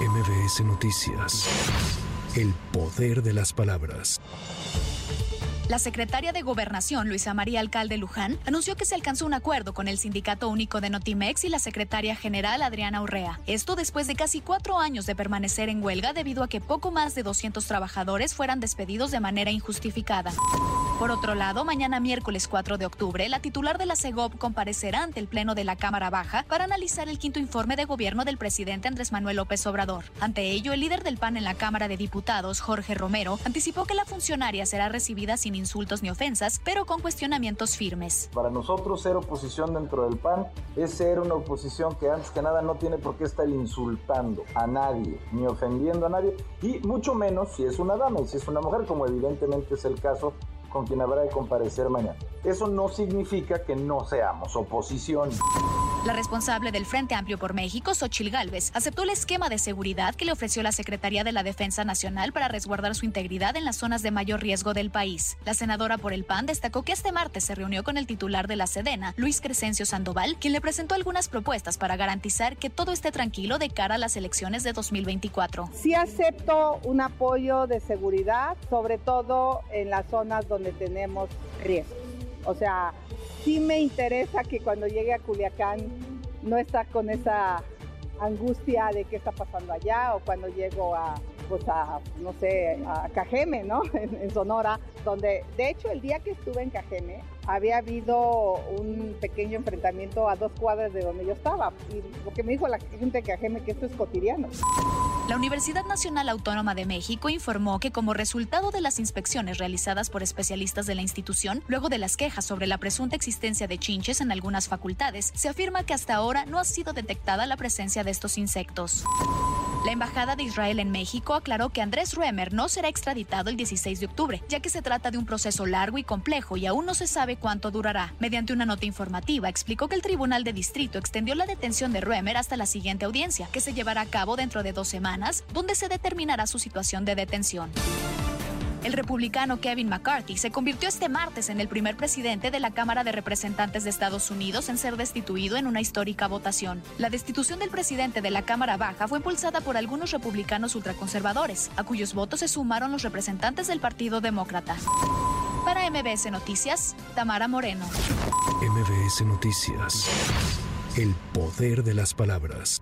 MBS Noticias. El poder de las palabras. La secretaria de Gobernación, Luisa María Alcalde Luján, anunció que se alcanzó un acuerdo con el Sindicato Único de Notimex y la secretaria general Adriana Urrea. Esto después de casi cuatro años de permanecer en huelga debido a que poco más de 200 trabajadores fueran despedidos de manera injustificada. Por otro lado, mañana miércoles 4 de octubre, la titular de la CEGOP comparecerá ante el Pleno de la Cámara Baja para analizar el quinto informe de gobierno del presidente Andrés Manuel López Obrador. Ante ello, el líder del PAN en la Cámara de Diputados, Jorge Romero, anticipó que la funcionaria será recibida sin insultos ni ofensas, pero con cuestionamientos firmes. Para nosotros ser oposición dentro del PAN es ser una oposición que antes que nada no tiene por qué estar insultando a nadie, ni ofendiendo a nadie, y mucho menos si es una dama y si es una mujer, como evidentemente es el caso con quien habrá de comparecer mañana. Eso no significa que no seamos oposición. La responsable del Frente Amplio por México, Xochil Gálvez, aceptó el esquema de seguridad que le ofreció la Secretaría de la Defensa Nacional para resguardar su integridad en las zonas de mayor riesgo del país. La senadora por el PAN destacó que este martes se reunió con el titular de la Sedena, Luis Crescencio Sandoval, quien le presentó algunas propuestas para garantizar que todo esté tranquilo de cara a las elecciones de 2024. Sí acepto un apoyo de seguridad, sobre todo en las zonas donde tenemos riesgo. O sea, sí me interesa que cuando llegue a Culiacán no está con esa angustia de qué está pasando allá o cuando llego a, pues a, no sé, a Cajeme, ¿no? En, en, Sonora, donde de hecho el día que estuve en Cajeme había habido un pequeño enfrentamiento a dos cuadras de donde yo estaba. Y lo que me dijo la gente de Cajeme que esto es cotidiano. La Universidad Nacional Autónoma de México informó que como resultado de las inspecciones realizadas por especialistas de la institución, luego de las quejas sobre la presunta existencia de chinches en algunas facultades, se afirma que hasta ahora no ha sido detectada la presencia de estos insectos. La Embajada de Israel en México aclaró que Andrés Ruemer no será extraditado el 16 de octubre, ya que se trata de un proceso largo y complejo y aún no se sabe cuánto durará. Mediante una nota informativa, explicó que el Tribunal de Distrito extendió la detención de Ruemer hasta la siguiente audiencia, que se llevará a cabo dentro de dos semanas, donde se determinará su situación de detención. El republicano Kevin McCarthy se convirtió este martes en el primer presidente de la Cámara de Representantes de Estados Unidos en ser destituido en una histórica votación. La destitución del presidente de la Cámara Baja fue impulsada por algunos republicanos ultraconservadores, a cuyos votos se sumaron los representantes del Partido Demócrata. Para MBS Noticias, Tamara Moreno. MBS Noticias. El poder de las palabras.